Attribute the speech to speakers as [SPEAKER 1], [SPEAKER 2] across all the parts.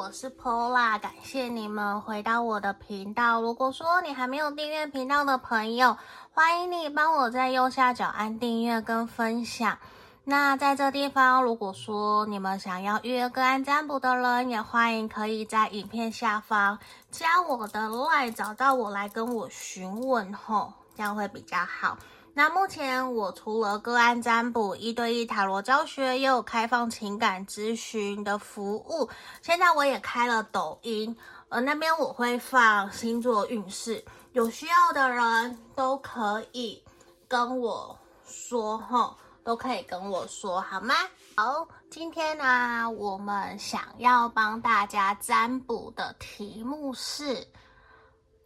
[SPEAKER 1] 我是 Pola，感谢你们回到我的频道。如果说你还没有订阅频道的朋友，欢迎你帮我在右下角按订阅跟分享。那在这地方，如果说你们想要预约个案占卜的人，也欢迎可以在影片下方加我的 LINE，找到我来跟我询问吼，这样会比较好。那目前我除了个案占卜、一对一塔罗教学，也有开放情感咨询的服务。现在我也开了抖音，呃，那边我会放星座运势，有需要的人都可以跟我说哈，都可以跟我说好吗？好，今天呢，我们想要帮大家占卜的题目是。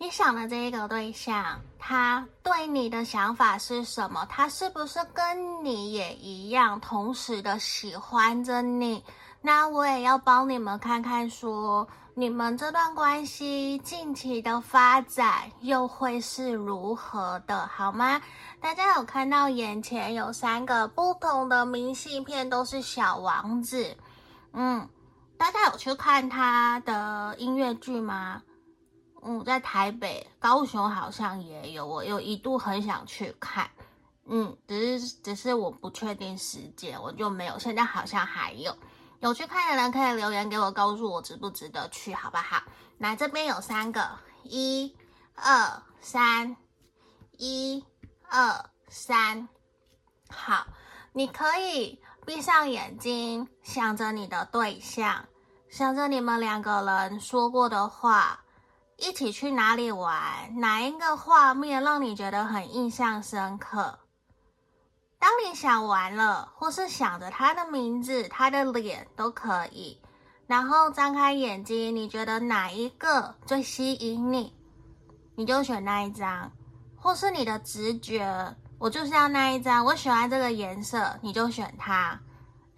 [SPEAKER 1] 你想的这一个对象，他对你的想法是什么？他是不是跟你也一样，同时的喜欢着你？那我也要帮你们看看说，你们这段关系近期的发展又会是如何的，好吗？大家有看到眼前有三个不同的明信片，都是小王子。嗯，大家有去看他的音乐剧吗？嗯，在台北、高雄好像也有，我有一度很想去看，嗯，只是只是我不确定时间，我就没有。现在好像还有，有去看的人可以留言给我，告诉我值不值得去，好不好？来，这边有三个，一、二、三，一、二、三，好，你可以闭上眼睛，想着你的对象，想着你们两个人说过的话。一起去哪里玩？哪一个画面让你觉得很印象深刻？当你想完了，或是想着他的名字、他的脸都可以，然后张开眼睛，你觉得哪一个最吸引你，你就选那一张，或是你的直觉，我就是要那一张，我喜欢这个颜色，你就选它。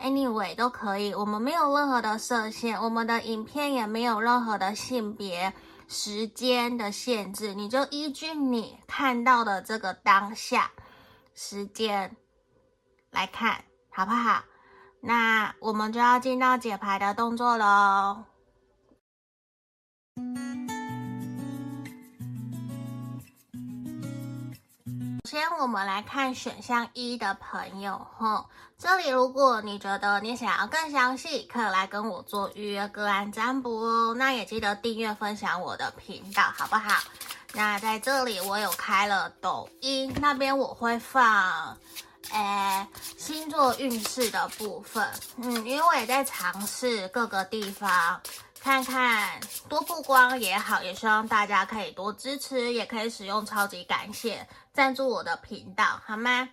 [SPEAKER 1] Anyway 都可以，我们没有任何的设限，我们的影片也没有任何的性别。时间的限制，你就依据你看到的这个当下时间来看，好不好？那我们就要进到解牌的动作喽。首先，我们来看选项一的朋友，吼，这里如果你觉得你想要更详细，可以来跟我做预约个案占卜哦。那也记得订阅、分享我的频道，好不好？那在这里我有开了抖音，那边我会放，诶，星座运势的部分，嗯，因为我也在尝试各个地方。看看多曝光也好，也希望大家可以多支持，也可以使用超级感谢赞助我的频道，好吗？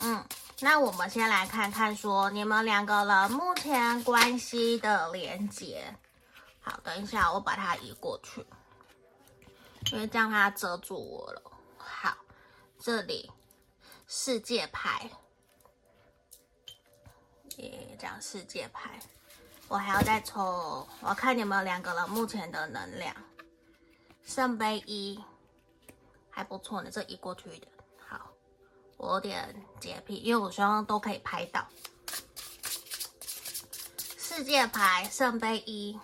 [SPEAKER 1] 嗯，那我们先来看看说你们两个人目前关系的连结。好，等一下我把它移过去，因为这样它遮住我了。好，这里世界牌，耶，这样世界牌。我还要再抽，我看你们两个人目前的能量。圣杯一还不错呢，这移过去的。好，我有点洁癖，因为我希望都可以拍到。世界牌圣杯一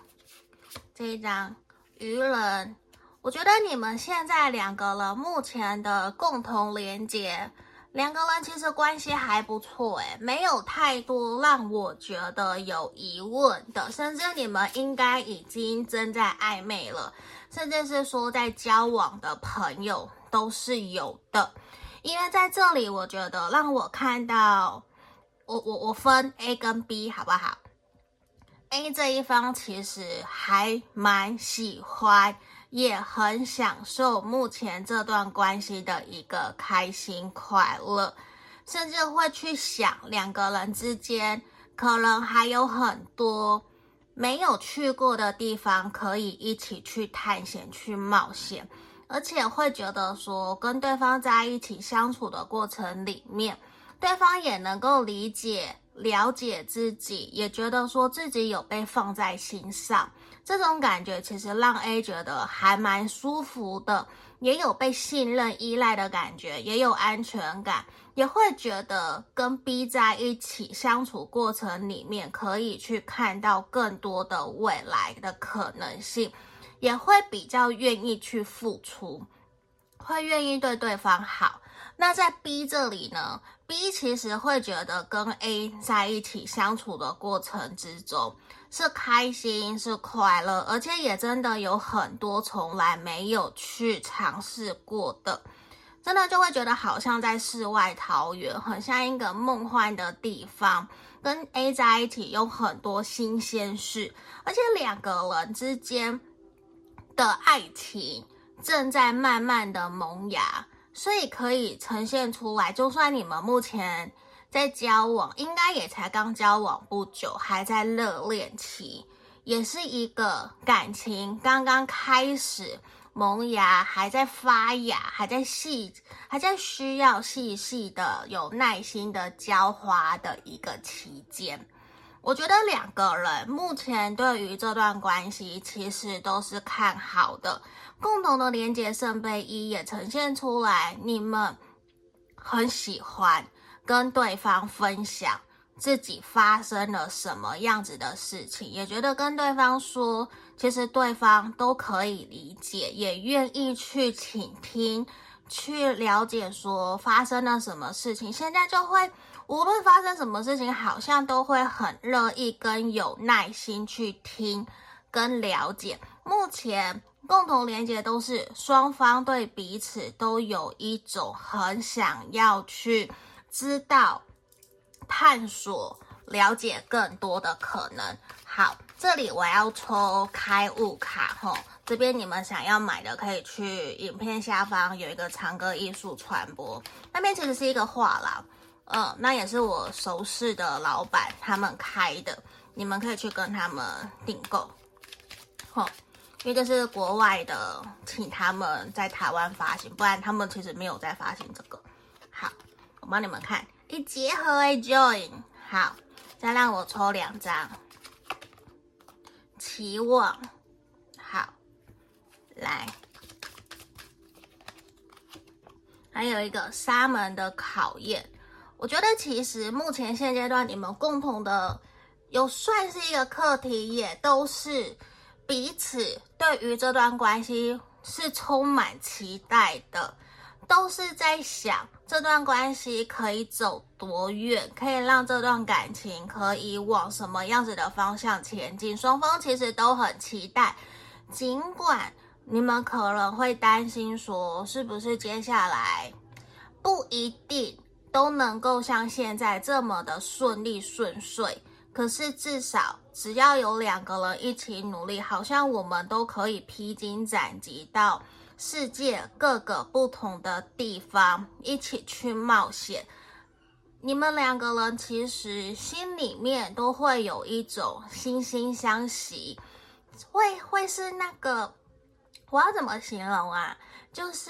[SPEAKER 1] 这一张愚人，我觉得你们现在两个人目前的共同连接。两个人其实关系还不错，诶，没有太多让我觉得有疑问的，甚至你们应该已经正在暧昧了，甚至是说在交往的朋友都是有的。因为在这里，我觉得让我看到，我我我分 A 跟 B 好不好？A 这一方其实还蛮喜欢。也很享受目前这段关系的一个开心快乐，甚至会去想两个人之间可能还有很多没有去过的地方可以一起去探险、去冒险，而且会觉得说跟对方在一起相处的过程里面，对方也能够理解、了解自己，也觉得说自己有被放在心上。这种感觉其实让 A 觉得还蛮舒服的，也有被信任、依赖的感觉，也有安全感，也会觉得跟 B 在一起相处过程里面，可以去看到更多的未来的可能性，也会比较愿意去付出，会愿意对对方好。那在 B 这里呢，B 其实会觉得跟 A 在一起相处的过程之中是开心、是快乐，而且也真的有很多从来没有去尝试过的，真的就会觉得好像在世外桃源，很像一个梦幻的地方。跟 A 在一起有很多新鲜事，而且两个人之间的爱情正在慢慢的萌芽。所以可以呈现出来，就算你们目前在交往，应该也才刚交往不久，还在热恋期，也是一个感情刚刚开始萌芽，还在发芽，还在细，还在需要细细的、有耐心的浇花的一个期间。我觉得两个人目前对于这段关系其实都是看好的，共同的连接圣杯一也呈现出来，你们很喜欢跟对方分享自己发生了什么样子的事情，也觉得跟对方说，其实对方都可以理解，也愿意去倾听，去了解说发生了什么事情，现在就会。无论发生什么事情，好像都会很乐意跟有耐心去听跟了解。目前共同连接都是双方对彼此都有一种很想要去知道、探索、了解更多的可能。好，这里我要抽开悟卡吼，这边你们想要买的可以去影片下方有一个长歌艺术传播，那边其实是一个画廊。嗯，那也是我熟识的老板他们开的，你们可以去跟他们订购，吼，因为这是国外的，请他们在台湾发行，不然他们其实没有在发行这个。好，我帮你们看，一结合哎，join，好，再让我抽两张，期望，好，来，还有一个沙门的考验。我觉得其实目前现阶段你们共同的有算是一个课题，也都是彼此对于这段关系是充满期待的，都是在想这段关系可以走多远，可以让这段感情可以往什么样子的方向前进。双方其实都很期待，尽管你们可能会担心说，是不是接下来不一定。都能够像现在这么的顺利顺遂，可是至少只要有两个人一起努力，好像我们都可以披荆斩棘到世界各个不同的地方一起去冒险。你们两个人其实心里面都会有一种惺惺相惜，会会是那个，我要怎么形容啊？就是。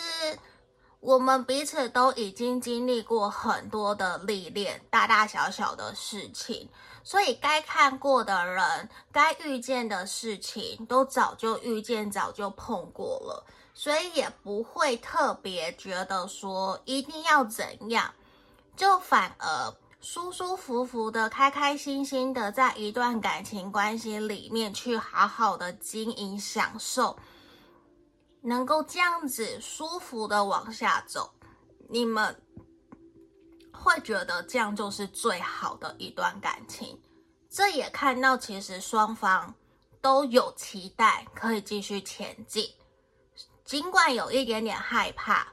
[SPEAKER 1] 我们彼此都已经经历过很多的历练，大大小小的事情，所以该看过的人，该遇见的事情，都早就遇见，早就碰过了，所以也不会特别觉得说一定要怎样，就反而舒舒服服的、开开心心的，在一段感情关系里面去好好的经营、享受。能够这样子舒服的往下走，你们会觉得这样就是最好的一段感情。这也看到其实双方都有期待可以继续前进，尽管有一点点害怕，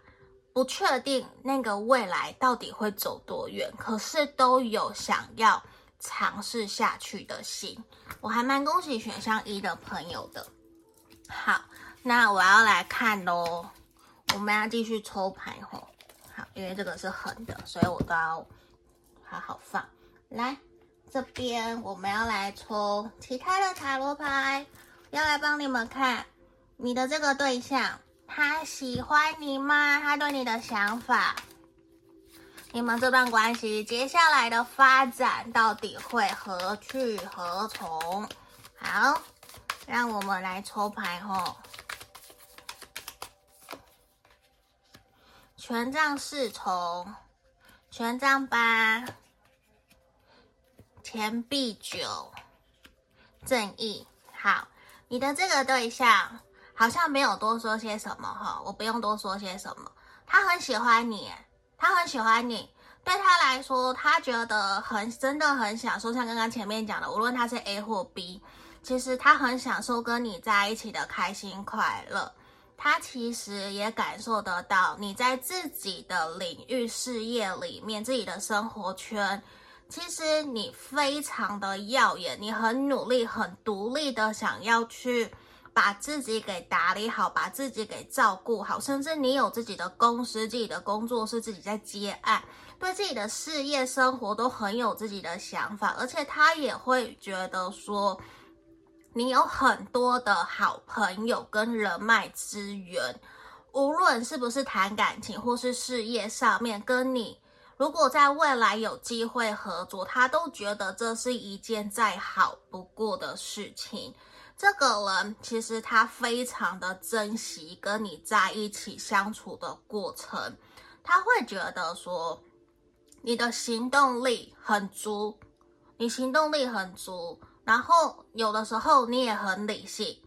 [SPEAKER 1] 不确定那个未来到底会走多远，可是都有想要尝试下去的心。我还蛮恭喜选项一的朋友的。好。那我要来看喽，我们要继续抽牌吼，好，因为这个是横的，所以我都要好好放。来这边，我们要来抽其他的塔罗牌，要来帮你们看你的这个对象，他喜欢你吗？他对你的想法，你们这段关系接下来的发展到底会何去何从？好，让我们来抽牌吼。权杖侍从，权杖八，钱币九，正义。好，你的这个对象好像没有多说些什么哈，我不用多说些什么。他很喜欢你，他很喜欢你。对他来说，他觉得很真的很享受，像刚刚前面讲的，无论他是 A 或 B，其实他很享受跟你在一起的开心快乐。他其实也感受得到你在自己的领域、事业里面、自己的生活圈，其实你非常的耀眼，你很努力、很独立的想要去把自己给打理好，把自己给照顾好，甚至你有自己的公司、自己的工作室，自己在接案。对自己的事业生活都很有自己的想法，而且他也会觉得说，你有很多的好朋友跟人脉资源，无论是不是谈感情或是事业上面，跟你如果在未来有机会合作，他都觉得这是一件再好不过的事情。这个人其实他非常的珍惜跟你在一起相处的过程，他会觉得说。你的行动力很足，你行动力很足，然后有的时候你也很理性，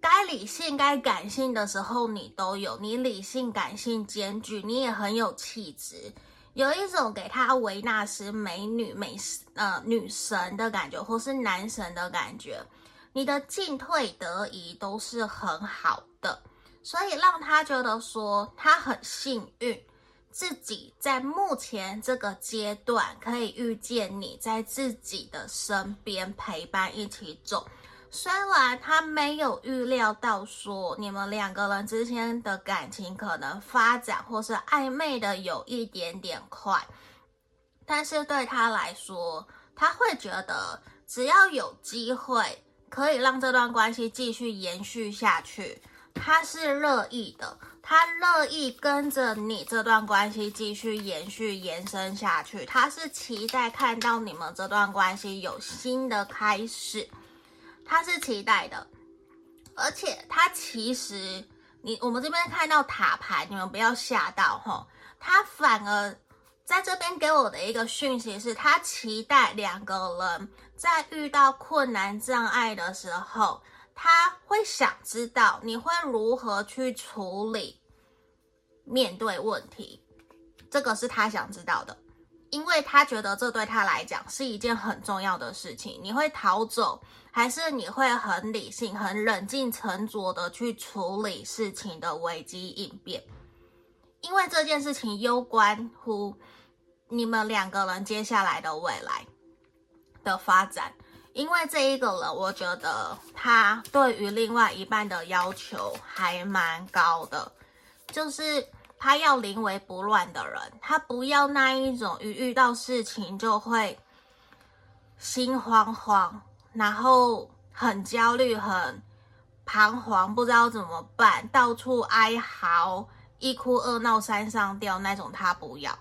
[SPEAKER 1] 该理性该感性的时候你都有，你理性感性兼具，你也很有气质，有一种给他维纳斯美女美呃女神的感觉，或是男神的感觉，你的进退得宜都是很好的，所以让他觉得说他很幸运。自己在目前这个阶段可以遇见你在自己的身边陪伴一起走，虽然他没有预料到说你们两个人之间的感情可能发展或是暧昧的有一点点快，但是对他来说，他会觉得只要有机会可以让这段关系继续延续下去，他是乐意的。他乐意跟着你这段关系继续延续延伸下去，他是期待看到你们这段关系有新的开始，他是期待的，而且他其实你我们这边看到塔牌，你们不要吓到哈，他反而在这边给我的一个讯息是，他期待两个人在遇到困难障碍的时候。他会想知道你会如何去处理面对问题，这个是他想知道的，因为他觉得这对他来讲是一件很重要的事情。你会逃走，还是你会很理性、很冷静、沉着的去处理事情的危机应变？因为这件事情攸关乎你们两个人接下来的未来的发展。因为这一个人，我觉得他对于另外一半的要求还蛮高的，就是他要临危不乱的人，他不要那一种一遇到事情就会心慌慌，然后很焦虑、很彷徨，不知道怎么办，到处哀嚎、一哭二闹三上吊那种，他不要，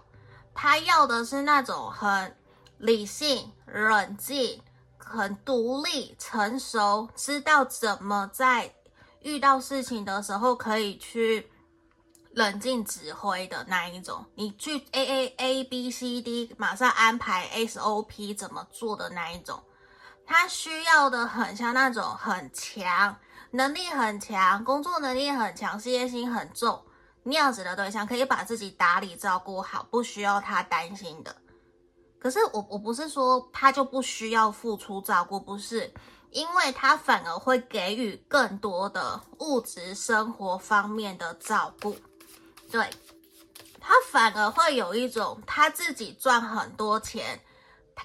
[SPEAKER 1] 他要的是那种很理性、冷静。很独立、成熟，知道怎么在遇到事情的时候可以去冷静指挥的那一种。你去 A A A B C D，马上安排 S O P 怎么做的那一种。他需要的很像那种很强、能力很强、工作能力很强、事业心很重那样子的对象，可以把自己打理照顾好，不需要他担心的。可是我我不是说他就不需要付出照顾，不是，因为他反而会给予更多的物质生活方面的照顾，对，他反而会有一种他自己赚很多钱，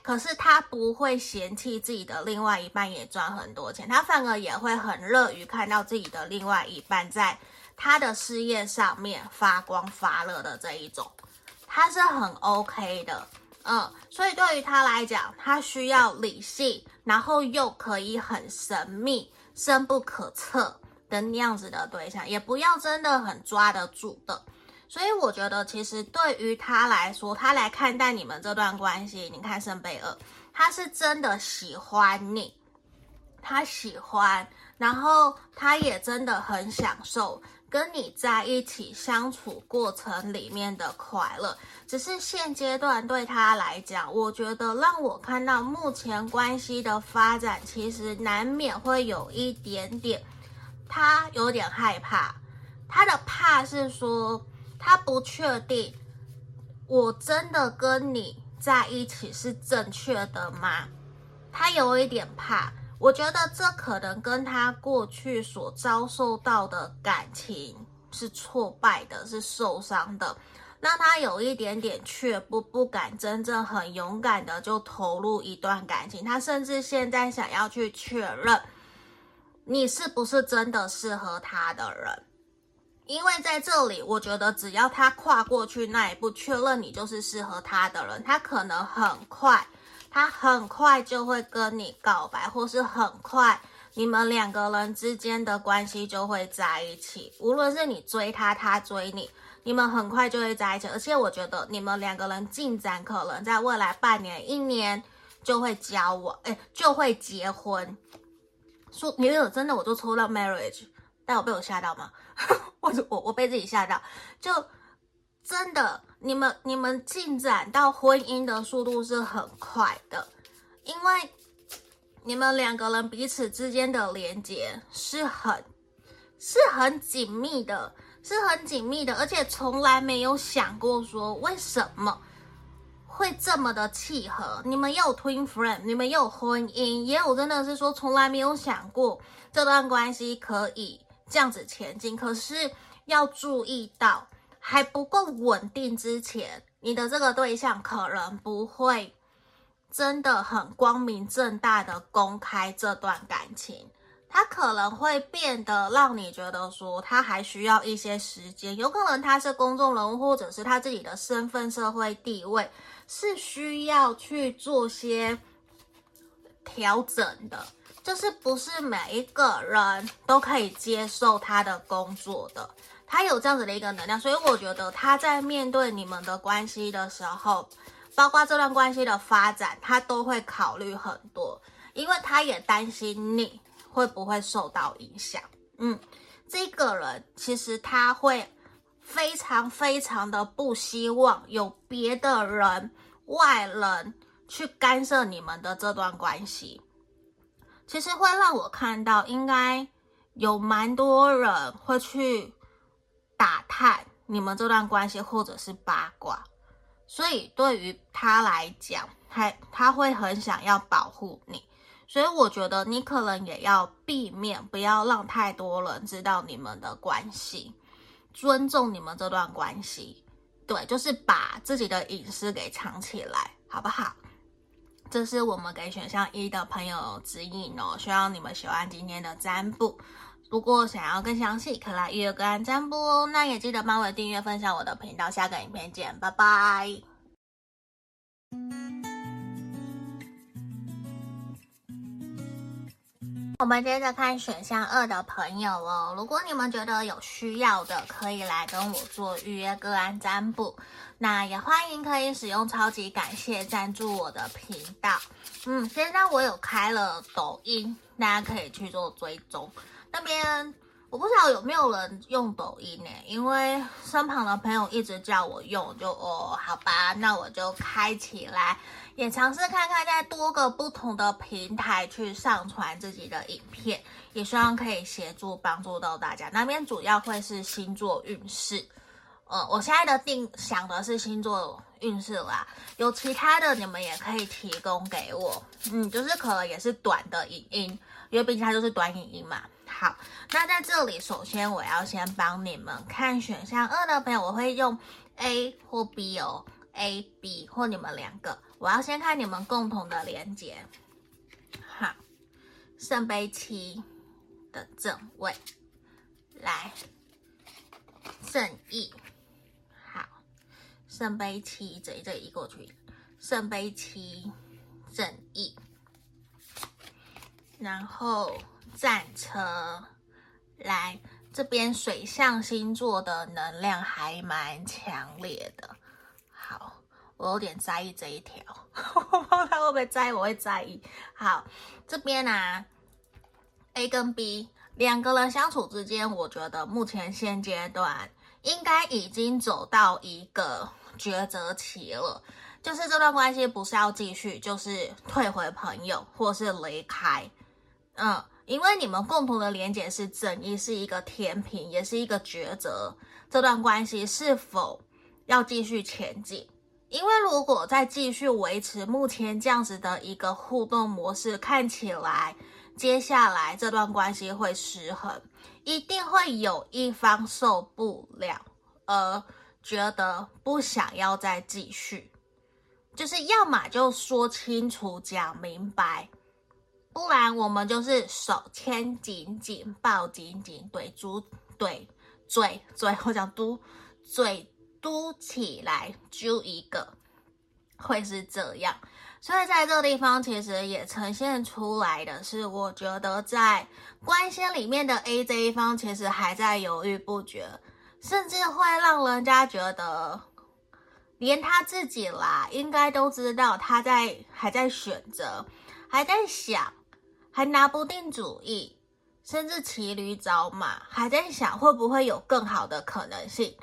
[SPEAKER 1] 可是他不会嫌弃自己的另外一半也赚很多钱，他反而也会很乐于看到自己的另外一半在他的事业上面发光发热的这一种，他是很 OK 的。嗯，所以对于他来讲，他需要理性，然后又可以很神秘、深不可测的那样子的对象，也不要真的很抓得住的。所以我觉得，其实对于他来说，他来看待你们这段关系，你看圣杯二，他是真的喜欢你，他喜欢，然后他也真的很享受跟你在一起相处过程里面的快乐。只是现阶段对他来讲，我觉得让我看到目前关系的发展，其实难免会有一点点，他有点害怕。他的怕是说，他不确定，我真的跟你在一起是正确的吗？他有一点怕。我觉得这可能跟他过去所遭受到的感情是挫败的，是受伤的，让他有一点点却步不敢真正很勇敢的就投入一段感情。他甚至现在想要去确认你是不是真的适合他的人，因为在这里，我觉得只要他跨过去那一步，确认你就是适合他的人，他可能很快。他很快就会跟你告白，或是很快你们两个人之间的关系就会在一起。无论是你追他，他追你，你们很快就会在一起。而且我觉得你们两个人进展可能在未来半年、一年就会交往，哎，就会结婚。说没有，真的我就抽到 marriage，但我被我吓到吗？我我我被自己吓到，就。真的，你们你们进展到婚姻的速度是很快的，因为你们两个人彼此之间的连接是很是很紧密的，是很紧密的，而且从来没有想过说为什么会这么的契合。你们也有 twin friend，你们也有婚姻，也有真的是说从来没有想过这段关系可以这样子前进。可是要注意到。还不够稳定之前，你的这个对象可能不会真的很光明正大的公开这段感情，他可能会变得让你觉得说他还需要一些时间，有可能他是公众人物，或者是他自己的身份、社会地位是需要去做些调整的，就是不是每一个人都可以接受他的工作的。他有这样子的一个能量，所以我觉得他在面对你们的关系的时候，包括这段关系的发展，他都会考虑很多，因为他也担心你会不会受到影响。嗯，这个人其实他会非常非常的不希望有别的人、外人去干涉你们的这段关系。其实会让我看到，应该有蛮多人会去。打探你们这段关系，或者是八卦，所以对于他来讲，他他会很想要保护你，所以我觉得你可能也要避免，不要让太多人知道你们的关系，尊重你们这段关系，对，就是把自己的隐私给藏起来，好不好？这是我们给选项一的朋友指引哦，希望你们喜欢今天的占卜。如果想要更详细，可来预约个案占卜哦。那也记得帮我订阅、分享我的频道。下个影片见，拜拜。我们接着看选项二的朋友哦。如果你们觉得有需要的，可以来跟我做预约个案占卜。那也欢迎可以使用超级感谢赞助我的频道。嗯，现在我有开了抖音，大家可以去做追踪。那边我不知道有没有人用抖音呢？因为身旁的朋友一直叫我用，就哦，好吧，那我就开起来，也尝试看看在多个不同的平台去上传自己的影片，也希望可以协助帮助到大家。那边主要会是星座运势，呃，我现在的定想的是星座运势啦，有其他的你们也可以提供给我，嗯，就是可能也是短的影音，因为毕竟它就是短影音嘛。好，那在这里，首先我要先帮你们看选项二的朋友，我会用 A 或 B 哦，A、B 或你们两个，我要先看你们共同的连接。好，圣杯七的正位，来，正义，好，圣杯七这一这一过去，圣杯七正义，然后。战车来这边，水象星座的能量还蛮强烈的。好，我有点在意这一条，我不知道他会不会在意，我会在意。好，这边、啊，A 跟 B 两个人相处之间，我觉得目前现阶段应该已经走到一个抉择期了，就是这段关系不是要继续，就是退回朋友，或是离开。嗯，因为你们共同的连结是正义，是一个天平，也是一个抉择。这段关系是否要继续前进？因为如果再继续维持目前这样子的一个互动模式，看起来。接下来这段关系会失衡，一定会有一方受不了，而觉得不想要再继续，就是要么就说清楚讲明白，不然我们就是手牵紧紧抱紧紧，对猪对嘴嘴，我讲嘟嘴嘟起来就一个，会是这样。所以在这个地方，其实也呈现出来的是，我觉得在关系里面的 A 这一方，其实还在犹豫不决，甚至会让人家觉得，连他自己啦，应该都知道他在还在选择，还在想，还拿不定主意，甚至骑驴找马，还在想会不会有更好的可能性，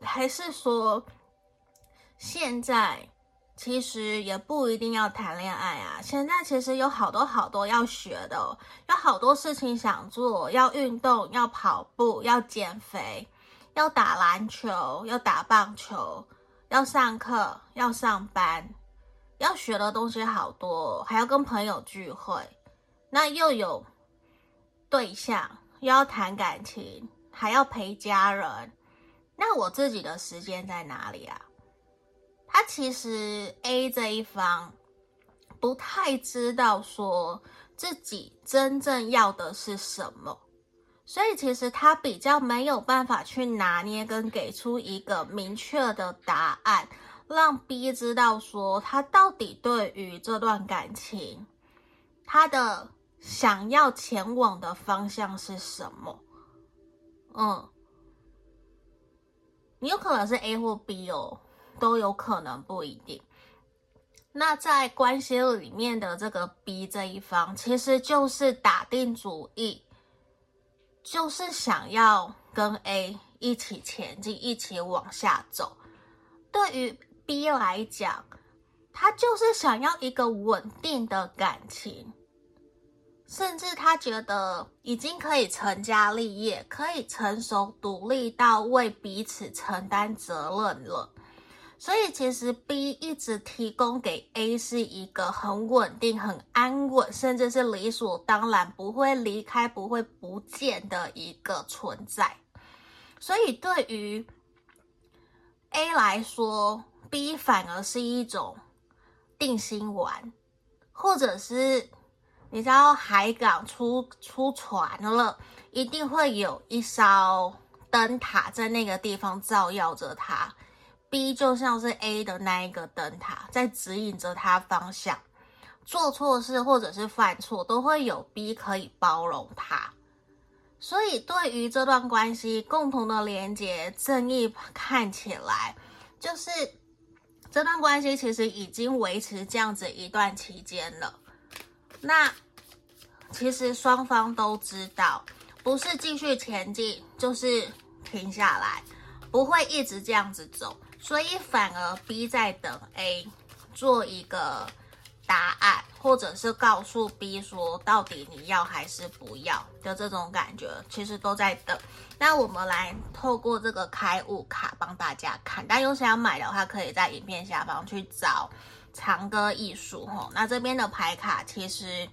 [SPEAKER 1] 还是说现在。其实也不一定要谈恋爱啊，现在其实有好多好多要学的，有好多事情想做，要运动，要跑步，要减肥，要打篮球，要打棒球，要上课，要上班，要学的东西好多，还要跟朋友聚会，那又有对象，又要谈感情，还要陪家人，那我自己的时间在哪里啊？他其实 A 这一方不太知道说自己真正要的是什么，所以其实他比较没有办法去拿捏跟给出一个明确的答案，让 B 知道说他到底对于这段感情，他的想要前往的方向是什么。嗯，你有可能是 A 或 B 哦。都有可能，不一定。那在关系里面的这个 B 这一方，其实就是打定主意，就是想要跟 A 一起前进，一起往下走。对于 B 来讲，他就是想要一个稳定的感情。甚至他觉得已经可以成家立业，可以成熟独立到为彼此承担责任了。所以其实 B 一直提供给 A 是一个很稳定、很安稳，甚至是理所当然不会离开、不会不见的一个存在。所以对于 A 来说，B 反而是一种定心丸，或者是你知道海港出出船了，一定会有一艘灯塔在那个地方照耀着他。B 就像是 A 的那一个灯塔，在指引着他方向。做错事或者是犯错，都会有 B 可以包容他。所以，对于这段关系共同的连接，正义看起来就是这段关系其实已经维持这样子一段期间了。那其实双方都知道，不是继续前进，就是停下来，不会一直这样子走。所以反而 B 在等 A 做一个答案，或者是告诉 B 说到底你要还是不要的这种感觉，其实都在等。那我们来透过这个开悟卡帮大家看，但有想要买的话，可以在影片下方去找长歌艺术吼。那这边的牌卡其实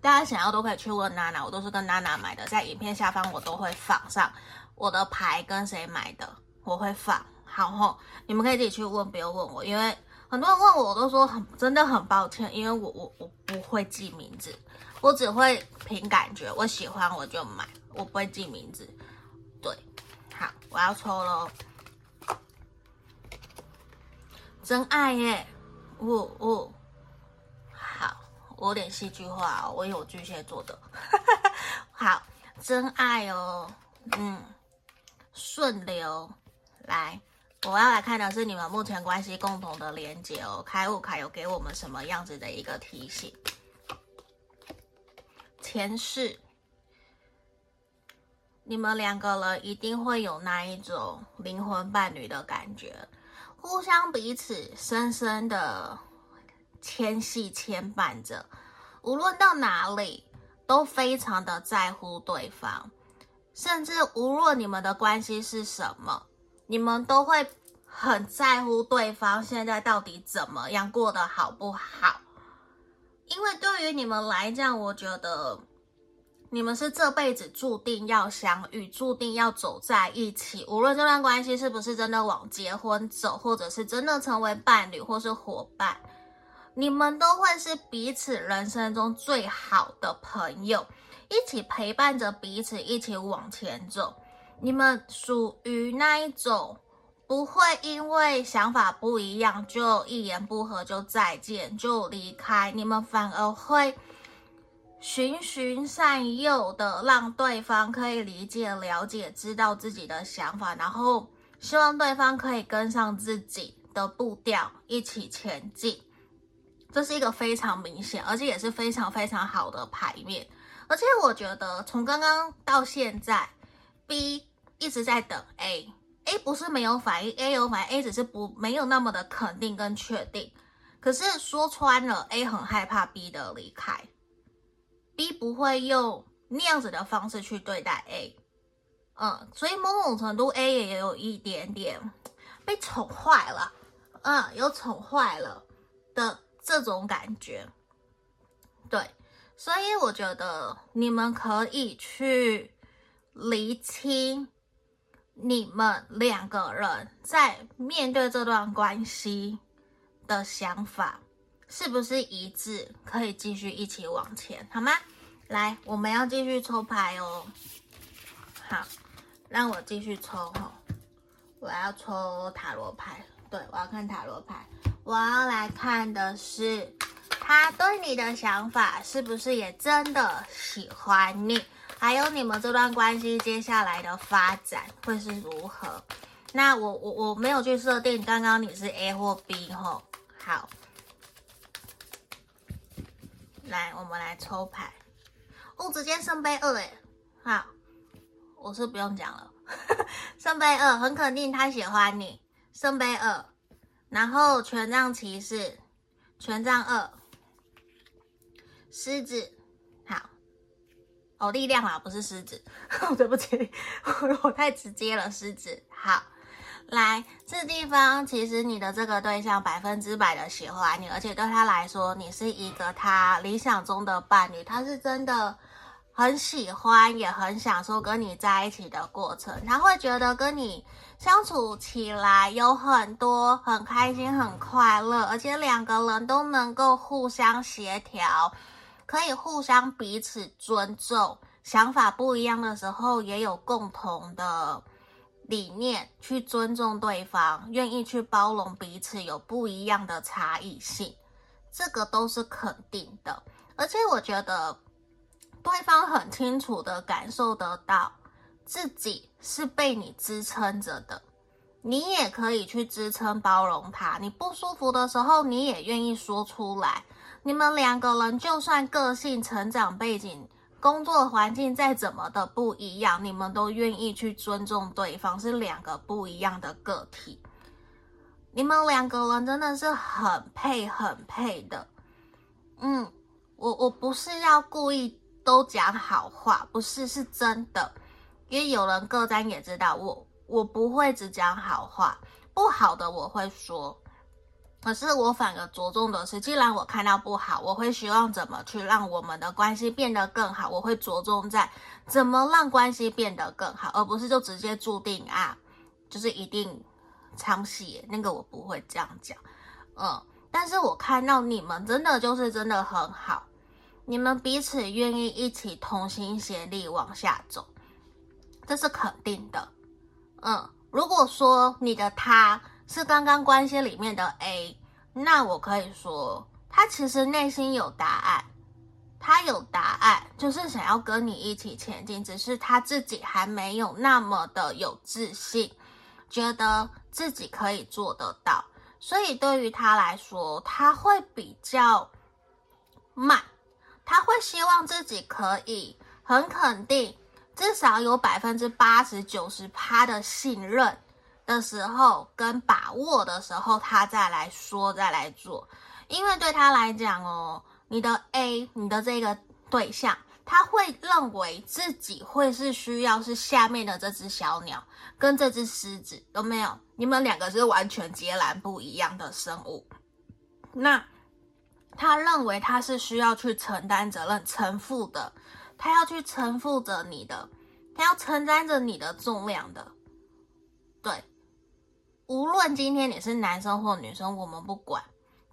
[SPEAKER 1] 大家想要都可以去问娜娜，我都是跟娜娜买的，在影片下方我都会放上我的牌跟谁买的，我会放。好吼，你们可以自己去问，不用问我，因为很多人问我，我都说很真的很抱歉，因为我我我不会记名字，我只会凭感觉，我喜欢我就买，我不会记名字。对，好，我要抽喽，真爱耶，呜呜，好，我有点戏剧化哦，我有巨蟹座的，好，真爱哦，嗯，顺流，来。我要来看的是你们目前关系共同的连接哦。开悟卡有给我们什么样子的一个提醒？前世你们两个人一定会有那一种灵魂伴侣的感觉，互相彼此深深的牵系牵绊着，无论到哪里都非常的在乎对方，甚至无论你们的关系是什么，你们都会很在乎对方现在到底怎么样，过得好不好。因为对于你们来讲，我觉得你们是这辈子注定要相遇，注定要走在一起。无论这段关系是不是真的往结婚走，或者是真的成为伴侣或是伙伴，你们都会是彼此人生中最好的朋友，一起陪伴着彼此，一起往前走。你们属于那一种。不会因为想法不一样就一言不合就再见就离开，你们反而会循循善诱的让对方可以理解、了解、知道自己的想法，然后希望对方可以跟上自己的步调一起前进。这是一个非常明显，而且也是非常非常好的牌面。而且我觉得从刚刚到现在，B 一直在等 A。A 不是没有反应，A 有反应，A 只是不没有那么的肯定跟确定。可是说穿了，A 很害怕 B 的离开，B 不会用那样子的方式去对待 A。嗯，所以某种程度 A 也有一点点被宠坏了，嗯，有宠坏了的这种感觉。对，所以我觉得你们可以去厘清。你们两个人在面对这段关系的想法是不是一致？可以继续一起往前，好吗？来，我们要继续抽牌哦。好，让我继续抽哈。我要抽塔罗牌，对，我要看塔罗牌。我要来看的是他对你的想法，是不是也真的喜欢你？还有你们这段关系接下来的发展会是如何？那我我我没有去设定，刚刚你是 A 或 B 吼。好，来我们来抽牌。哦，直接圣杯二哎，好，我是不用讲了。圣杯二很肯定他喜欢你。圣杯二，然后权杖骑士，权杖二，狮子。好哦，力量啊，不是狮子，对不起，我太直接了。狮子，好，来这地方，其实你的这个对象百分之百的喜欢你，而且对他来说，你是一个他理想中的伴侣，他是真的很喜欢，也很享受跟你在一起的过程，他会觉得跟你相处起来有很多很开心、很快乐，而且两个人都能够互相协调。可以互相彼此尊重，想法不一样的时候也有共同的理念，去尊重对方，愿意去包容彼此有不一样的差异性，这个都是肯定的。而且我觉得对方很清楚的感受得到自己是被你支撑着的，你也可以去支撑包容他。你不舒服的时候，你也愿意说出来。你们两个人就算个性、成长背景、工作环境再怎么的不一样，你们都愿意去尊重对方，是两个不一样的个体。你们两个人真的是很配、很配的。嗯，我我不是要故意都讲好话，不是，是真的。因为有人各单也知道，我我不会只讲好话，不好的我会说。可是我反而着重的是，既然我看到不好，我会希望怎么去让我们的关系变得更好。我会着重在怎么让关系变得更好，而不是就直接注定啊，就是一定长戏。那个我不会这样讲，嗯。但是我看到你们真的就是真的很好，你们彼此愿意一起同心协力往下走，这是肯定的，嗯。如果说你的他。是刚刚关系里面的 A，那我可以说，他其实内心有答案，他有答案，就是想要跟你一起前进，只是他自己还没有那么的有自信，觉得自己可以做得到，所以对于他来说，他会比较慢，他会希望自己可以很肯定。至少有百分之八十九十趴的信任。的时候，跟把握的时候，他再来说，再来做。因为对他来讲哦，你的 A，你的这个对象，他会认为自己会是需要是下面的这只小鸟跟这只狮子，有没有？你们两个是完全截然不一样的生物。那他认为他是需要去承担责任、承负的。他要去承负着你的，他要承担着你的重量的，对。无论今天你是男生或女生，我们不管，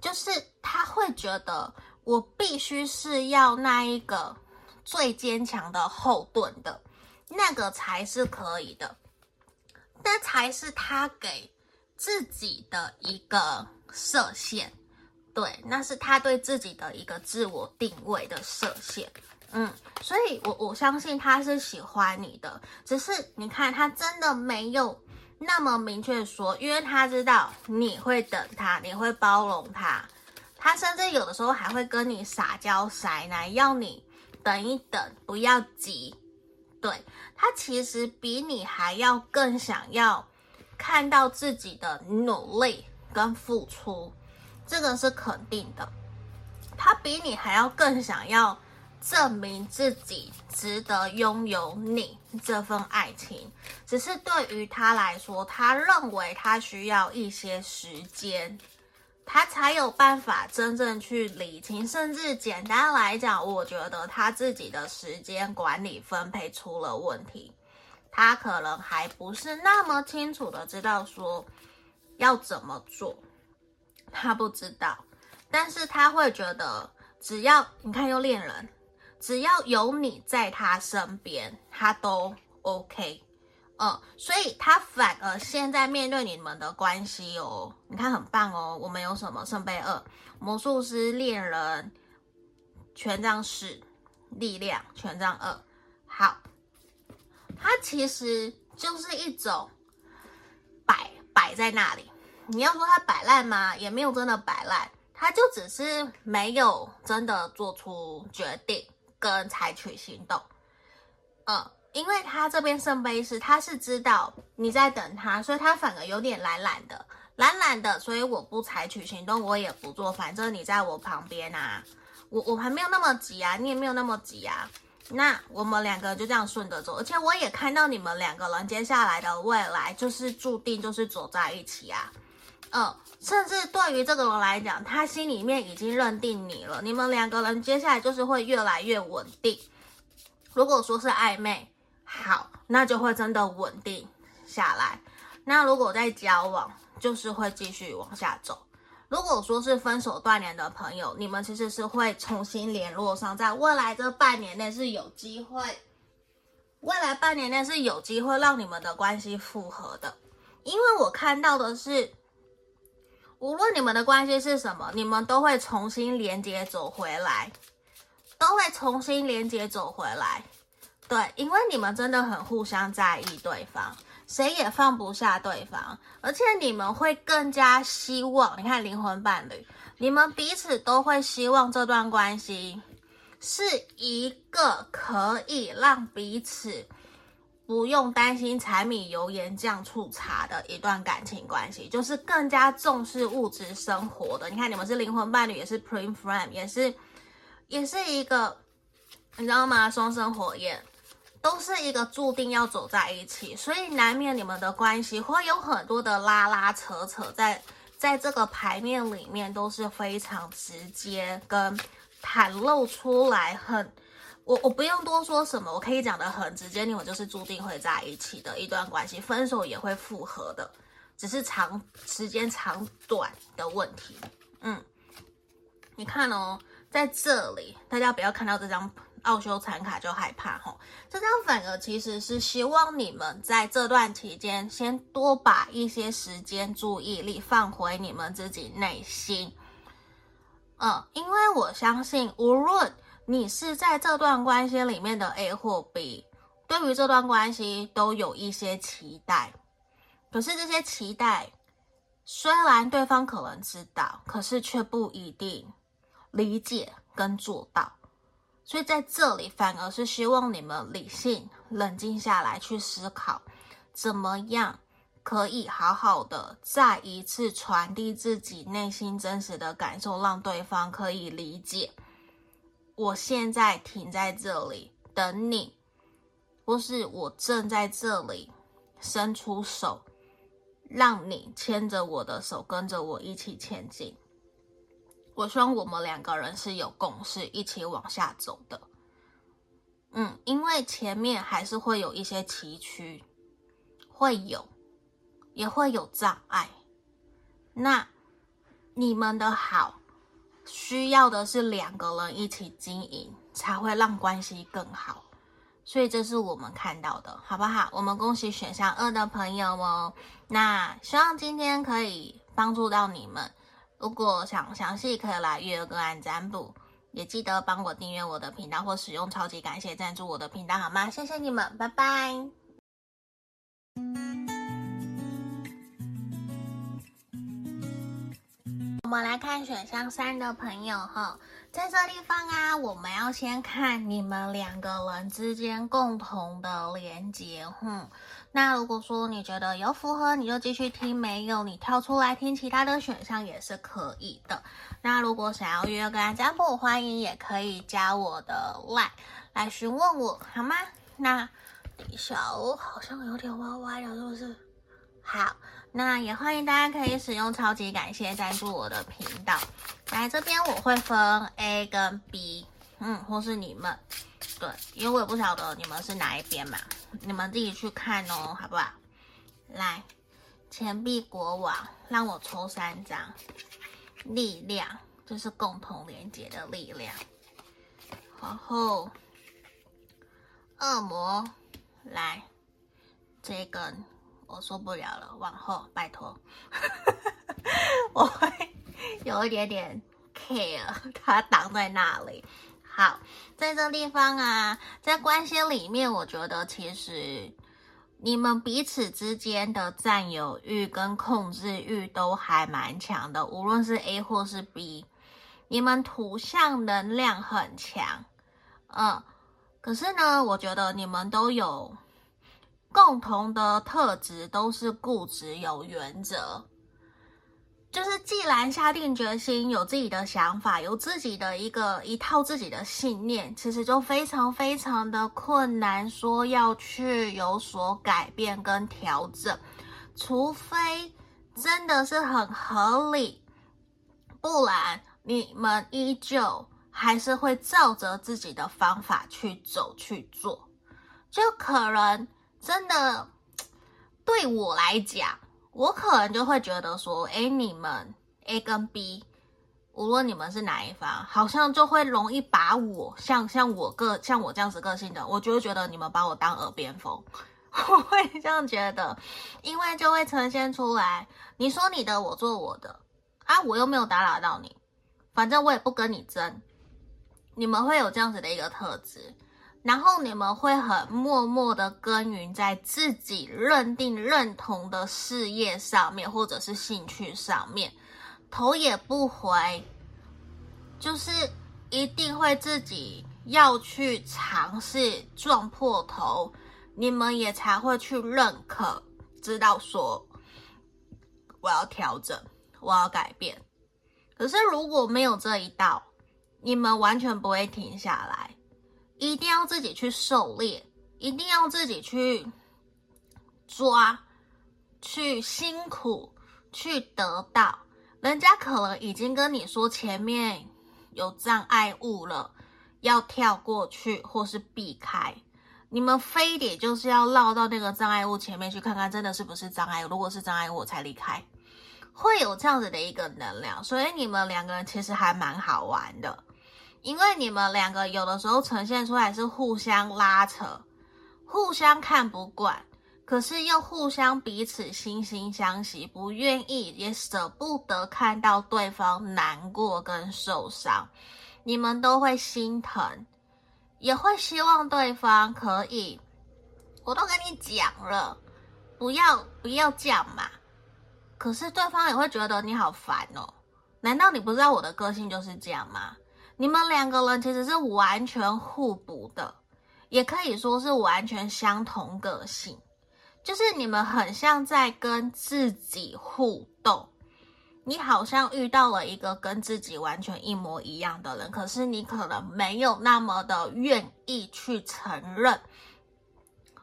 [SPEAKER 1] 就是他会觉得我必须是要那一个最坚强的后盾的，那个才是可以的，那才是他给自己的一个设限，对，那是他对自己的一个自我定位的设限。嗯，所以我我相信他是喜欢你的，只是你看他真的没有那么明确说，因为他知道你会等他，你会包容他，他甚至有的时候还会跟你撒娇塞奶，要你等一等，不要急。对，他其实比你还要更想要看到自己的努力跟付出，这个是肯定的。他比你还要更想要。证明自己值得拥有你这份爱情，只是对于他来说，他认为他需要一些时间，他才有办法真正去理清。甚至简单来讲，我觉得他自己的时间管理分配出了问题，他可能还不是那么清楚的知道说要怎么做，他不知道，但是他会觉得，只要你看又恋人。只要有你在他身边，他都 OK，嗯，所以他反而现在面对你们的关系哦，你看很棒哦。我们有什么圣杯二、魔术师、恋人、权杖四、力量、权杖二，好，他其实就是一种摆摆在那里。你要说他摆烂吗？也没有真的摆烂，他就只是没有真的做出决定。跟采取行动，嗯，因为他这边圣杯是，他是知道你在等他，所以他反而有点懒懒的，懒懒的，所以我不采取行动，我也不做，反正你在我旁边啊，我我还没有那么急啊，你也没有那么急啊，那我们两个就这样顺着走，而且我也看到你们两个人接下来的未来就是注定就是走在一起啊。嗯，甚至对于这个人来讲，他心里面已经认定你了。你们两个人接下来就是会越来越稳定。如果说是暧昧，好，那就会真的稳定下来。那如果在交往，就是会继续往下走。如果说是分手断联的朋友，你们其实是会重新联络上，在未来这半年内是有机会，未来半年内是有机会让你们的关系复合的。因为我看到的是。无论你们的关系是什么，你们都会重新连接走回来，都会重新连接走回来。对，因为你们真的很互相在意对方，谁也放不下对方，而且你们会更加希望，你看灵魂伴侣，你们彼此都会希望这段关系是一个可以让彼此。不用担心柴米油盐酱醋茶的一段感情关系，就是更加重视物质生活的。你看，你们是灵魂伴侣，也是 Prime Flame，也是，也是一个，你知道吗？双生火焰，都是一个注定要走在一起，所以难免你们的关系会有很多的拉拉扯扯在，在这个牌面里面都是非常直接跟袒露出来很。我我不用多说什么，我可以讲得很直接，你们就是注定会在一起的一段关系，分手也会复合的，只是长时间长短的问题。嗯，你看哦，在这里，大家不要看到这张奥修残卡就害怕吼，这张反而其实是希望你们在这段期间，先多把一些时间、注意力放回你们自己内心。嗯，因为我相信，无论。你是在这段关系里面的 A 或 B，对于这段关系都有一些期待，可是这些期待虽然对方可能知道，可是却不一定理解跟做到。所以在这里反而是希望你们理性、冷静下来去思考，怎么样可以好好的再一次传递自己内心真实的感受，让对方可以理解。我现在停在这里等你，或是我正在这里伸出手，让你牵着我的手，跟着我一起前进。我希望我们两个人是有共识，一起往下走的。嗯，因为前面还是会有一些崎岖，会有，也会有障碍。那你们的好，需要的是两个人一起经营，才会让关系更好。所以这是我们看到的，好不好？我们恭喜选项二的朋友哦。那希望今天可以帮助到你们。如果想详细，可以来预约个案占卜，也记得帮我订阅我的频道或使用超级感谢赞助我的频道，好吗？谢谢你们，拜拜。我们来看选项三的朋友哈，在这地方啊，我们要先看你们两个人之间共同的连接，哼。那如果说你觉得有符合，你就继续听；没有，你跳出来听其他的选项也是可以的。那如果想要约个案占卜，欢迎也可以加我的 LINE 来询问我，好吗？那底下哦，好像有点歪歪了，是不是？好，那也欢迎大家可以使用超级感谢赞助我的频道。来这边我会分 A 跟 B，嗯，或是你们。对，因为我也不晓得你们是哪一边嘛，你们自己去看哦，好不好？来，钱币国王，让我抽三张，力量，就是共同连接的力量。然后，恶魔，来，这根我受不了了，往后，拜托，我会有一点点 care，他挡在那里。好，在这地方啊，在关系里面，我觉得其实你们彼此之间的占有欲跟控制欲都还蛮强的，无论是 A 或是 B，你们图像能量很强，嗯，可是呢，我觉得你们都有共同的特质，都是固执有原则。就是既然下定决心，有自己的想法，有自己的一个一套自己的信念，其实就非常非常的困难，说要去有所改变跟调整，除非真的是很合理，不然你们依旧还是会照着自己的方法去走去做，就可能真的对我来讲。我可能就会觉得说，哎，你们 A 跟 B，无论你们是哪一方，好像就会容易把我像像我个像我这样子个性的，我就会觉得你们把我当耳边风，我会这样觉得，因为就会呈现出来，你说你的，我做我的，啊，我又没有打扰到你，反正我也不跟你争，你们会有这样子的一个特质。然后你们会很默默的耕耘在自己认定、认同的事业上面，或者是兴趣上面，头也不回，就是一定会自己要去尝试撞破头，你们也才会去认可，知道说我要调整，我要改变。可是如果没有这一道，你们完全不会停下来。一定要自己去狩猎，一定要自己去抓，去辛苦，去得到。人家可能已经跟你说前面有障碍物了，要跳过去或是避开。你们非得就是要绕到那个障碍物前面去看看，真的是不是障碍物？如果是障碍物，我才离开。会有这样子的一个能量，所以你们两个人其实还蛮好玩的。因为你们两个有的时候呈现出来是互相拉扯，互相看不惯，可是又互相彼此惺惺相惜，不愿意也舍不得看到对方难过跟受伤，你们都会心疼，也会希望对方可以，我都跟你讲了，不要不要这样嘛，可是对方也会觉得你好烦哦，难道你不知道我的个性就是这样吗？你们两个人其实是完全互补的，也可以说是完全相同个性，就是你们很像在跟自己互动。你好像遇到了一个跟自己完全一模一样的人，可是你可能没有那么的愿意去承认。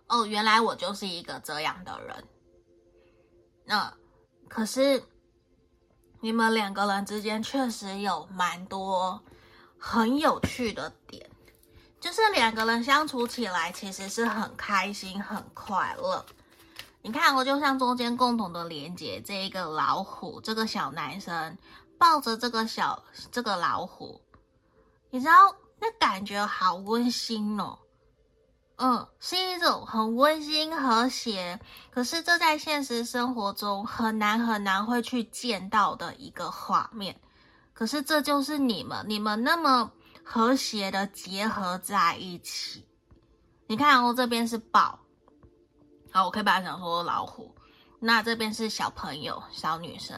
[SPEAKER 1] 哦，原来我就是一个这样的人。那可是你们两个人之间确实有蛮多很有趣的点，就是两个人相处起来其实是很开心、很快乐。你看，我就像中间共同的连接，这一个老虎，这个小男生抱着这个小这个老虎，你知道那感觉好温馨哦，嗯，是一种很温馨和谐，可是这在现实生活中很难很难会去见到的一个画面，可是这就是你们，你们那么和谐的结合在一起。你看哦，这边是豹。好，我可以把它想说老虎，那这边是小朋友、小女生，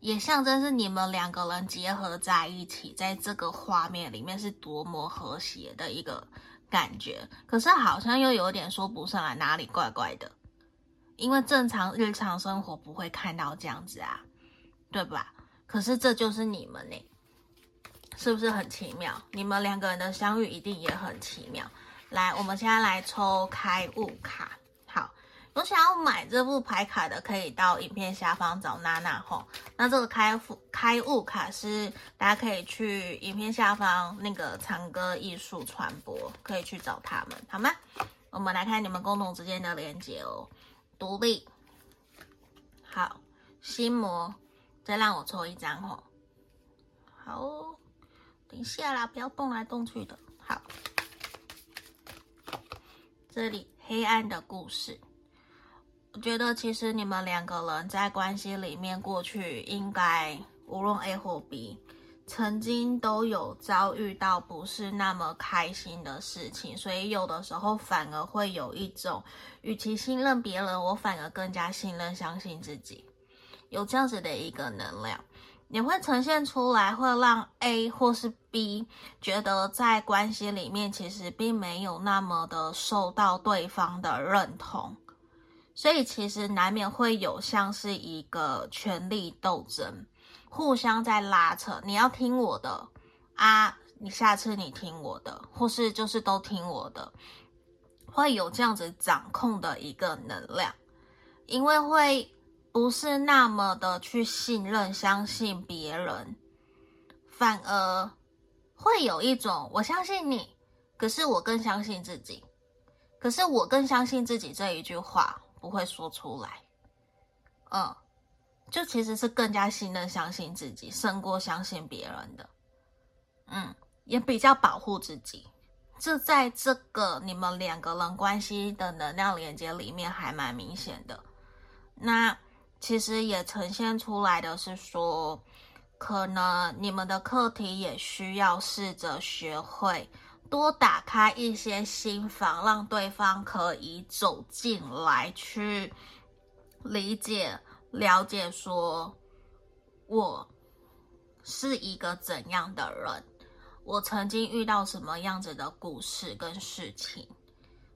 [SPEAKER 1] 也象征是你们两个人结合在一起，在这个画面里面是多么和谐的一个感觉。可是好像又有点说不上来，哪里怪怪的，因为正常日常生活不会看到这样子啊，对吧？可是这就是你们呢，是不是很奇妙？你们两个人的相遇一定也很奇妙。来，我们现在来抽开悟卡。好有想要买这副牌卡的，可以到影片下方找娜娜吼。那这个开悟开悟卡是大家可以去影片下方那个长歌艺术传播，可以去找他们，好吗？我们来看你们共同之间的连接哦。独立，好，心魔，再让我抽一张吼。好，等一下啦，不要动来动去的。好，这里黑暗的故事。我觉得其实你们两个人在关系里面，过去应该无论 A 或 B，曾经都有遭遇到不是那么开心的事情，所以有的时候反而会有一种，与其信任别人，我反而更加信任、相信自己，有这样子的一个能量，也会呈现出来，会让 A 或是 B 觉得在关系里面其实并没有那么的受到对方的认同。所以其实难免会有像是一个权力斗争，互相在拉扯。你要听我的啊，你下次你听我的，或是就是都听我的，会有这样子掌控的一个能量，因为会不是那么的去信任、相信别人，反而会有一种我相信你，可是我更相信自己，可是我更相信自己这一句话。不会说出来，嗯，就其实是更加信任、相信自己，胜过相信别人的，嗯，也比较保护自己。这在这个你们两个人关系的能量连接里面还蛮明显的。那其实也呈现出来的是说，可能你们的课题也需要试着学会。多打开一些心房，让对方可以走进来，去理解、了解，说我是一个怎样的人，我曾经遇到什么样子的故事跟事情，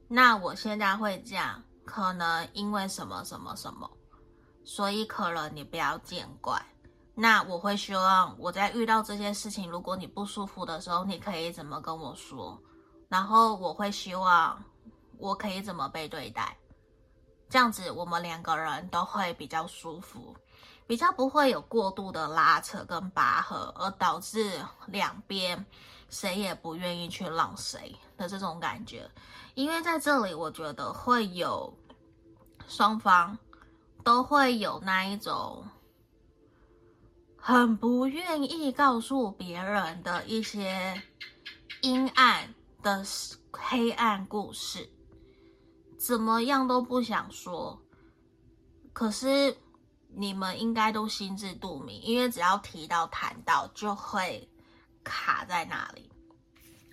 [SPEAKER 1] 那我现在会这样，可能因为什么什么什么，所以可能你不要见怪。那我会希望我在遇到这些事情，如果你不舒服的时候，你可以怎么跟我说？然后我会希望我可以怎么被对待，这样子我们两个人都会比较舒服，比较不会有过度的拉扯跟拔河，而导致两边谁也不愿意去让谁的这种感觉。因为在这里，我觉得会有双方都会有那一种。很不愿意告诉别人的一些阴暗的黑暗故事，怎么样都不想说。可是你们应该都心知肚明，因为只要提到谈到，就会卡在那里，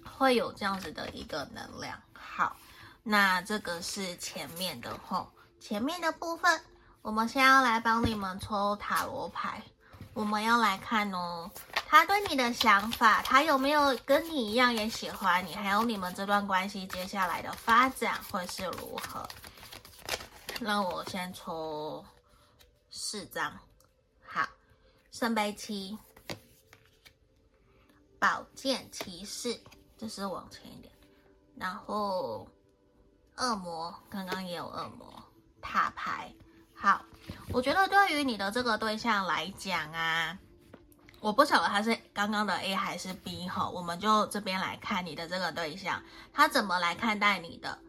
[SPEAKER 1] 会有这样子的一个能量。好，那这个是前面的吼，前面的部分，我们先要来帮你们抽塔罗牌。我们要来看哦，他对你的想法，他有没有跟你一样也喜欢你？还有你们这段关系接下来的发展会是如何？那我先抽四张，好，圣杯七，宝剑骑士，这是往前一点，然后恶魔，刚刚也有恶魔，塔牌，好，我觉得对于你的这个对象来讲啊。我不晓得他是刚刚的 A 还是 B 哈，我们就这边来看你的这个对象，他怎么来看待你的？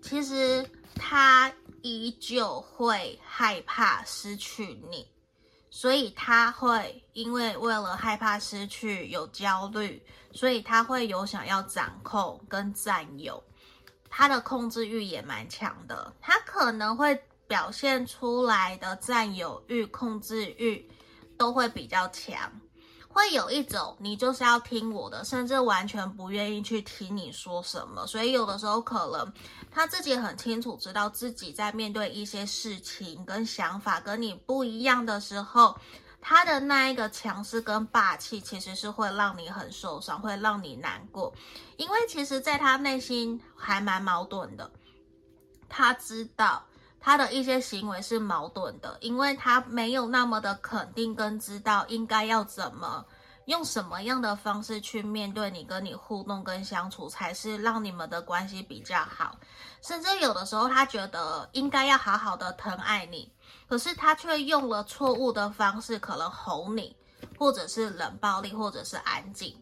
[SPEAKER 1] 其实他依旧会害怕失去你，所以他会因为为了害怕失去有焦虑，所以他会有想要掌控跟占有，他的控制欲也蛮强的，他可能会表现出来的占有欲、控制欲都会比较强。会有一种你就是要听我的，甚至完全不愿意去听你说什么。所以有的时候可能他自己很清楚知道自己在面对一些事情跟想法跟你不一样的时候，他的那一个强势跟霸气其实是会让你很受伤，会让你难过。因为其实在他内心还蛮矛盾的，他知道。他的一些行为是矛盾的，因为他没有那么的肯定跟知道应该要怎么用什么样的方式去面对你，跟你互动跟相处，才是让你们的关系比较好。甚至有的时候他觉得应该要好好的疼爱你，可是他却用了错误的方式，可能吼你，或者是冷暴力，或者是安静。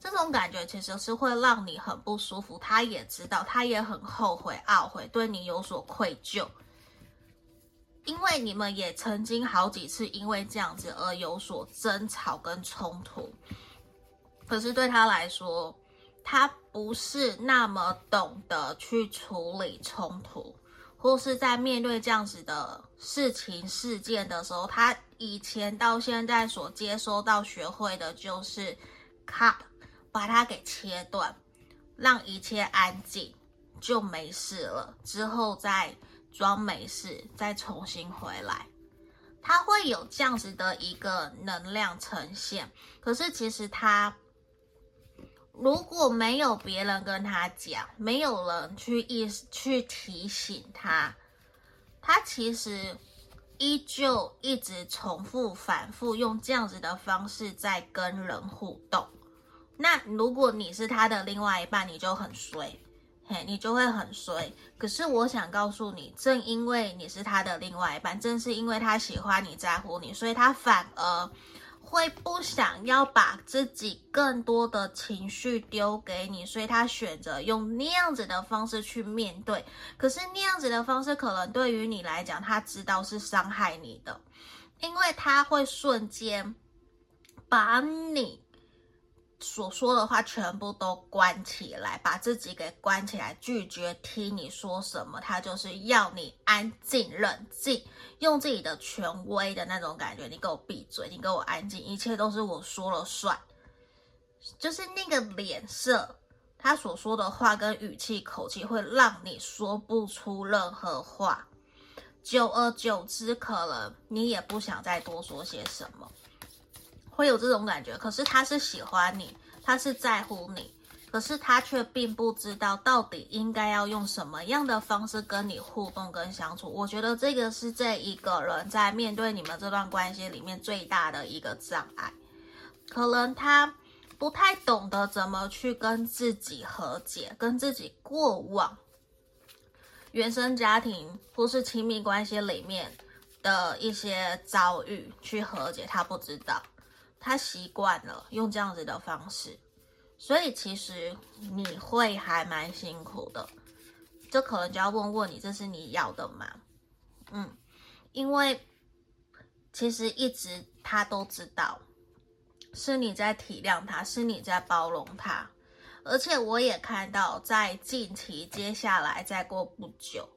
[SPEAKER 1] 这种感觉其实是会让你很不舒服。他也知道，他也很后悔、懊悔，对你有所愧疚。因为你们也曾经好几次因为这样子而有所争吵跟冲突，可是对他来说，他不是那么懂得去处理冲突，或是在面对这样子的事情事件的时候，他以前到现在所接收到学会的就是 cut，把它给切断，让一切安静就没事了，之后再。装没事，再重新回来，他会有这样子的一个能量呈现。可是其实他如果没有别人跟他讲，没有人去意去提醒他，他其实依旧一直重复反复用这样子的方式在跟人互动。那如果你是他的另外一半，你就很衰。嘿，你就会很衰。可是我想告诉你，正因为你是他的另外一半，正是因为他喜欢你在乎你，所以他反而会不想要把自己更多的情绪丢给你，所以他选择用那样子的方式去面对。可是那样子的方式，可能对于你来讲，他知道是伤害你的，因为他会瞬间把你。所说的话全部都关起来，把自己给关起来，拒绝听你说什么。他就是要你安静、冷静，用自己的权威的那种感觉，你给我闭嘴，你给我安静，一切都是我说了算。就是那个脸色，他所说的话跟语气、口气，会让你说不出任何话。久而久之，可能你也不想再多说些什么。会有这种感觉，可是他是喜欢你，他是在乎你，可是他却并不知道到底应该要用什么样的方式跟你互动跟相处。我觉得这个是这一个人在面对你们这段关系里面最大的一个障碍，可能他不太懂得怎么去跟自己和解，跟自己过往原生家庭或是亲密关系里面的一些遭遇去和解，他不知道。他习惯了用这样子的方式，所以其实你会还蛮辛苦的。这可能就要问问你，这是你要的吗？嗯，因为其实一直他都知道，是你在体谅他，是你在包容他，而且我也看到，在近期接下来再过不久，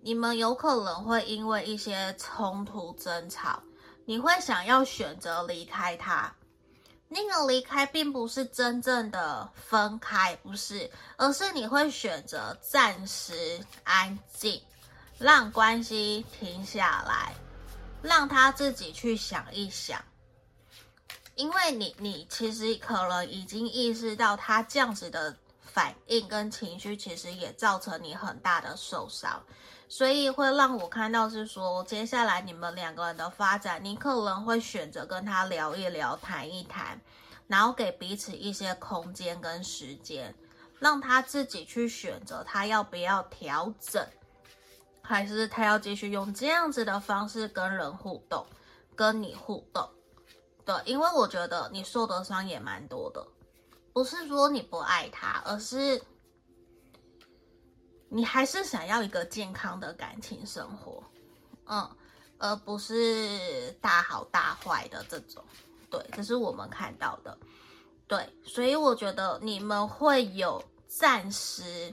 [SPEAKER 1] 你们有可能会因为一些冲突争吵。你会想要选择离开他，那个离开并不是真正的分开，不是，而是你会选择暂时安静，让关系停下来，让他自己去想一想。因为你你其实可能已经意识到他这样子的反应跟情绪，其实也造成你很大的受伤，所以会让我看到是说，接下来你们两个人的发展，你可能会选择跟他聊一聊，谈一谈，然后给彼此一些空间跟时间，让他自己去选择他要不要调整。还是他要继续用这样子的方式跟人互动，跟你互动，对，因为我觉得你受的伤也蛮多的，不是说你不爱他，而是你还是想要一个健康的感情生活，嗯，而不是大好大坏的这种，对，这是我们看到的，对，所以我觉得你们会有暂时、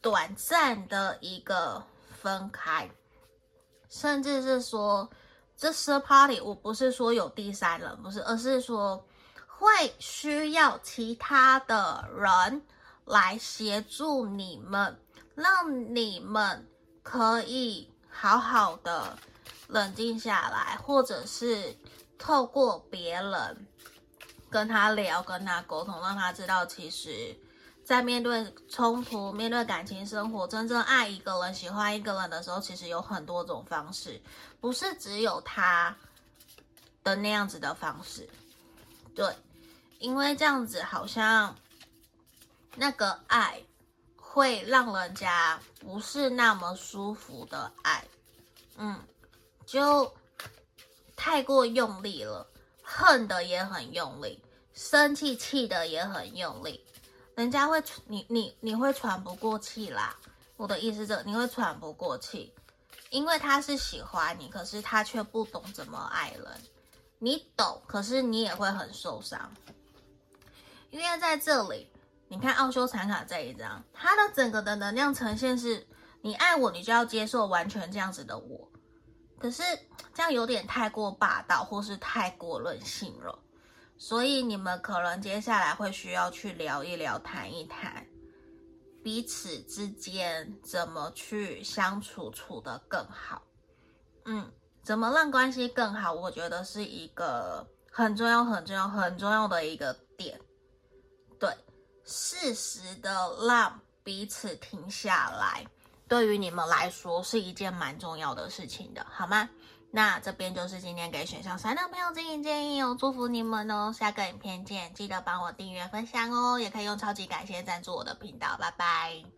[SPEAKER 1] 短暂的一个。分开，甚至是说这 third party，我不是说有第三人，不是，而是说会需要其他的人来协助你们，让你们可以好好的冷静下来，或者是透过别人跟他聊，跟他沟通，让他知道其实。在面对冲突、面对感情生活，真正爱一个人、喜欢一个人的时候，其实有很多种方式，不是只有他的那样子的方式。对，因为这样子好像那个爱会让人家不是那么舒服的爱，嗯，就太过用力了，恨的也很用力，生气气的也很用力。人家会你你你会喘不过气啦，我的意思是，你会喘不过气，因为他是喜欢你，可是他却不懂怎么爱人。你懂，可是你也会很受伤。因为在这里，你看奥修禅卡这一张，它的整个的能量呈现是，你爱我，你就要接受完全这样子的我。可是这样有点太过霸道，或是太过任性了。所以你们可能接下来会需要去聊一聊、谈一谈彼此之间怎么去相处，处得更好。嗯，怎么让关系更好？我觉得是一个很重要、很重要、很重要的一个点。适时的让彼此停下来，对于你们来说是一件蛮重要的事情的，好吗？那这边就是今天给选项三的朋友建议建议哦，祝福你们哦，下个影片见，记得帮我订阅分享哦，也可以用超级感谢赞助我的频道，拜拜。